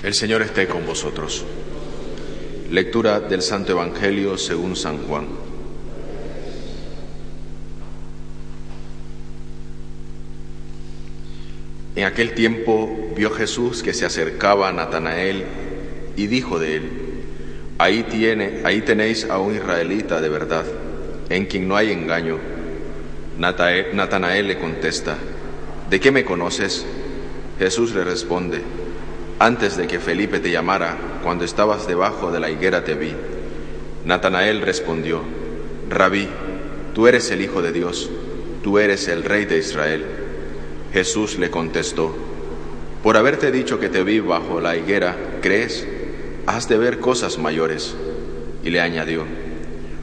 El Señor esté con vosotros. Lectura del Santo Evangelio según San Juan. En aquel tiempo vio Jesús que se acercaba a Natanael y dijo de él, ahí, tiene, ahí tenéis a un israelita de verdad, en quien no hay engaño. Natanael le contesta, ¿de qué me conoces? Jesús le responde, antes de que Felipe te llamara, cuando estabas debajo de la higuera te vi. Natanael respondió, Rabí, tú eres el Hijo de Dios, tú eres el Rey de Israel. Jesús le contestó, por haberte dicho que te vi bajo la higuera, ¿crees? Has de ver cosas mayores. Y le añadió,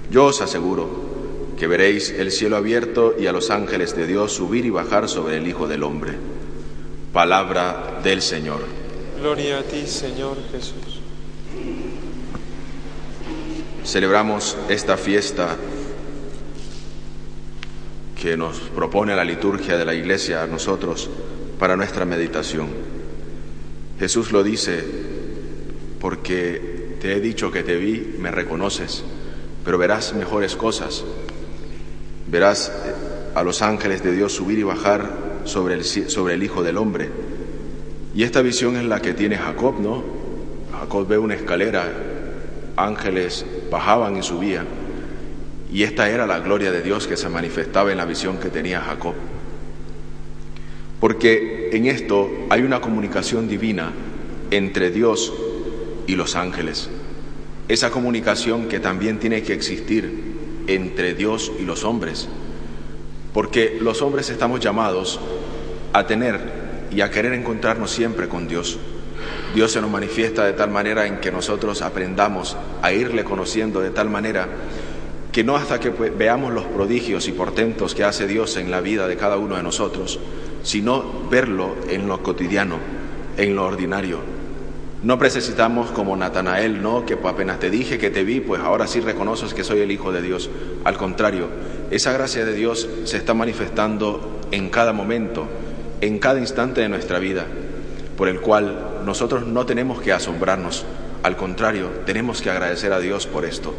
yo os aseguro que veréis el cielo abierto y a los ángeles de Dios subir y bajar sobre el Hijo del Hombre. Palabra del Señor. Gloria a ti, Señor Jesús. Celebramos esta fiesta que nos propone la liturgia de la Iglesia a nosotros para nuestra meditación. Jesús lo dice porque te he dicho que te vi, me reconoces, pero verás mejores cosas. Verás a los ángeles de Dios subir y bajar sobre el, sobre el Hijo del Hombre y esta visión es la que tiene Jacob, ¿no? Jacob ve una escalera, ángeles bajaban y subían. Y esta era la gloria de Dios que se manifestaba en la visión que tenía Jacob. Porque en esto hay una comunicación divina entre Dios y los ángeles. Esa comunicación que también tiene que existir entre Dios y los hombres. Porque los hombres estamos llamados a tener y a querer encontrarnos siempre con Dios. Dios se nos manifiesta de tal manera en que nosotros aprendamos a irle conociendo de tal manera que no hasta que veamos los prodigios y portentos que hace Dios en la vida de cada uno de nosotros, sino verlo en lo cotidiano, en lo ordinario. No necesitamos como Natanael, ¿no? Que apenas te dije que te vi, pues ahora sí reconoces que soy el Hijo de Dios. Al contrario, esa gracia de Dios se está manifestando en cada momento, en cada instante de nuestra vida, por el cual nosotros no tenemos que asombrarnos, al contrario, tenemos que agradecer a Dios por esto.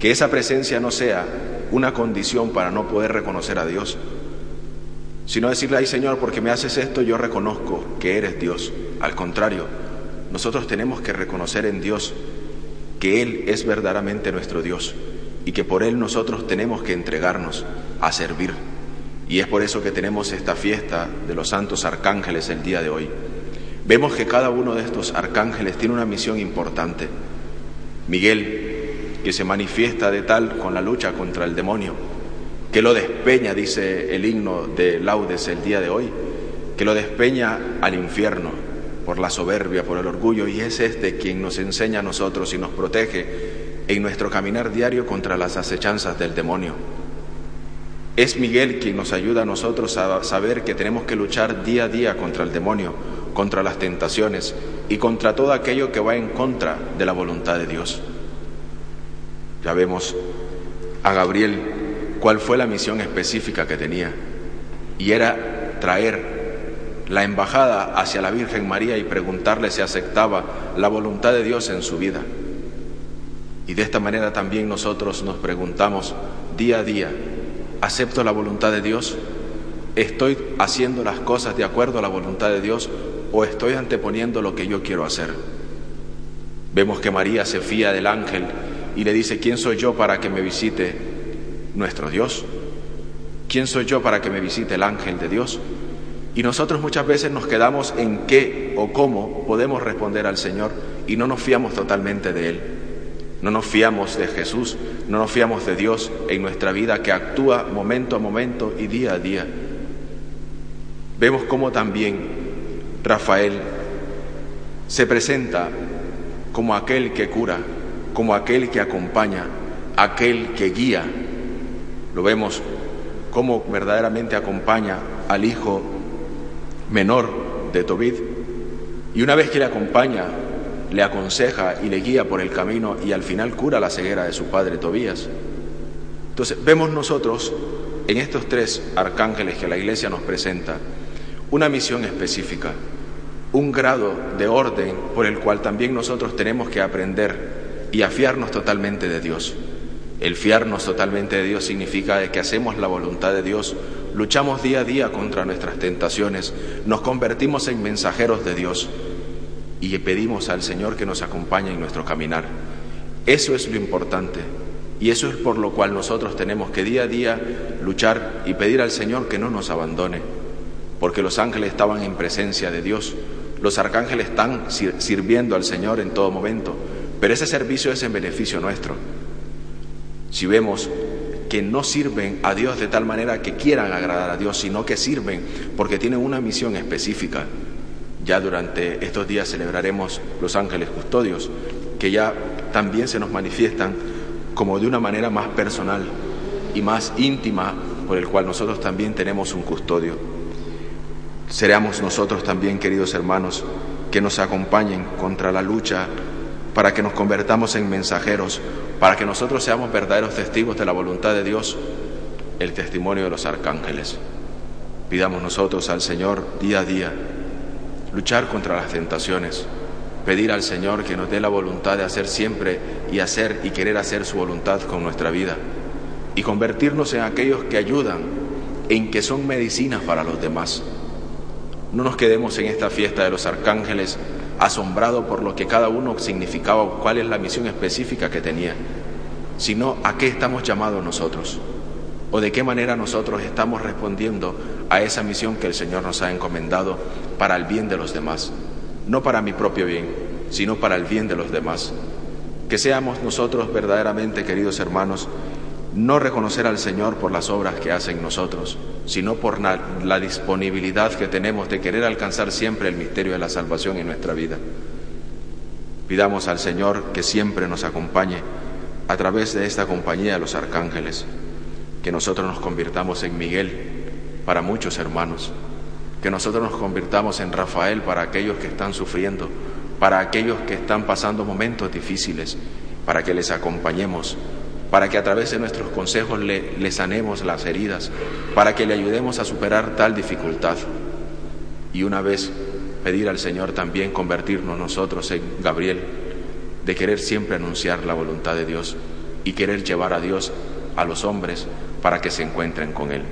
Que esa presencia no sea una condición para no poder reconocer a Dios, sino decirle, ay Señor, porque me haces esto, yo reconozco que eres Dios. Al contrario, nosotros tenemos que reconocer en Dios que Él es verdaderamente nuestro Dios y que por Él nosotros tenemos que entregarnos a servir. Y es por eso que tenemos esta fiesta de los santos arcángeles el día de hoy. Vemos que cada uno de estos arcángeles tiene una misión importante. Miguel, que se manifiesta de tal con la lucha contra el demonio, que lo despeña, dice el himno de laudes el día de hoy, que lo despeña al infierno por la soberbia, por el orgullo, y es este quien nos enseña a nosotros y nos protege en nuestro caminar diario contra las acechanzas del demonio. Es Miguel quien nos ayuda a nosotros a saber que tenemos que luchar día a día contra el demonio, contra las tentaciones y contra todo aquello que va en contra de la voluntad de Dios. Ya vemos a Gabriel cuál fue la misión específica que tenía y era traer la embajada hacia la Virgen María y preguntarle si aceptaba la voluntad de Dios en su vida. Y de esta manera también nosotros nos preguntamos día a día, ¿Acepto la voluntad de Dios? ¿Estoy haciendo las cosas de acuerdo a la voluntad de Dios o estoy anteponiendo lo que yo quiero hacer? Vemos que María se fía del ángel y le dice, ¿quién soy yo para que me visite nuestro Dios? ¿Quién soy yo para que me visite el ángel de Dios? Y nosotros muchas veces nos quedamos en qué o cómo podemos responder al Señor y no nos fiamos totalmente de Él. No nos fiamos de Jesús, no nos fiamos de Dios en nuestra vida que actúa momento a momento y día a día. Vemos cómo también Rafael se presenta como aquel que cura, como aquel que acompaña, aquel que guía. Lo vemos cómo verdaderamente acompaña al hijo menor de Tobit. Y una vez que le acompaña, le aconseja y le guía por el camino y al final cura la ceguera de su padre Tobías. Entonces, vemos nosotros en estos tres arcángeles que la iglesia nos presenta una misión específica. un grado de orden por el cual también nosotros tenemos que aprender y afiarnos totalmente de Dios. El fiarnos totalmente de Dios significa que hacemos la voluntad de Dios, luchamos día a día contra nuestras tentaciones, nos convertimos en mensajeros de Dios y pedimos al Señor que nos acompañe en nuestro caminar. Eso es lo importante y eso es por lo cual nosotros tenemos que día a día luchar y pedir al Señor que no nos abandone, porque los ángeles estaban en presencia de Dios, los arcángeles están sirviendo al Señor en todo momento, pero ese servicio es en beneficio nuestro. Si vemos que no sirven a Dios de tal manera que quieran agradar a Dios, sino que sirven porque tienen una misión específica. Ya durante estos días celebraremos los ángeles custodios, que ya también se nos manifiestan como de una manera más personal y más íntima, por el cual nosotros también tenemos un custodio. Seamos nosotros también, queridos hermanos, que nos acompañen contra la lucha para que nos convertamos en mensajeros, para que nosotros seamos verdaderos testigos de la voluntad de Dios, el testimonio de los arcángeles. Pidamos nosotros al Señor día a día luchar contra las tentaciones, pedir al Señor que nos dé la voluntad de hacer siempre y hacer y querer hacer su voluntad con nuestra vida y convertirnos en aquellos que ayudan, en que son medicinas para los demás. No nos quedemos en esta fiesta de los arcángeles asombrado por lo que cada uno significaba o cuál es la misión específica que tenía, sino a qué estamos llamados nosotros o de qué manera nosotros estamos respondiendo a esa misión que el Señor nos ha encomendado para el bien de los demás, no para mi propio bien, sino para el bien de los demás. Que seamos nosotros verdaderamente, queridos hermanos, no reconocer al Señor por las obras que hace en nosotros, sino por la, disponibilidad que tenemos de querer alcanzar siempre el misterio de la salvación en nuestra vida. Pidamos al Señor que siempre nos acompañe a través de esta compañía de los arcángeles, que nosotros nos convirtamos en Miguel para muchos hermanos, que nosotros nos convirtamos en Rafael para aquellos que están sufriendo, para aquellos que están pasando momentos difíciles, para que les acompañemos para que a través de nuestros consejos le, sanemos las heridas, para que le ayudemos a superar tal dificultad. Y una vez pedir al Señor también convertirnos nosotros en Gabriel, de querer siempre anunciar la voluntad de Dios y querer llevar a Dios a los hombres para que se encuentren con Él.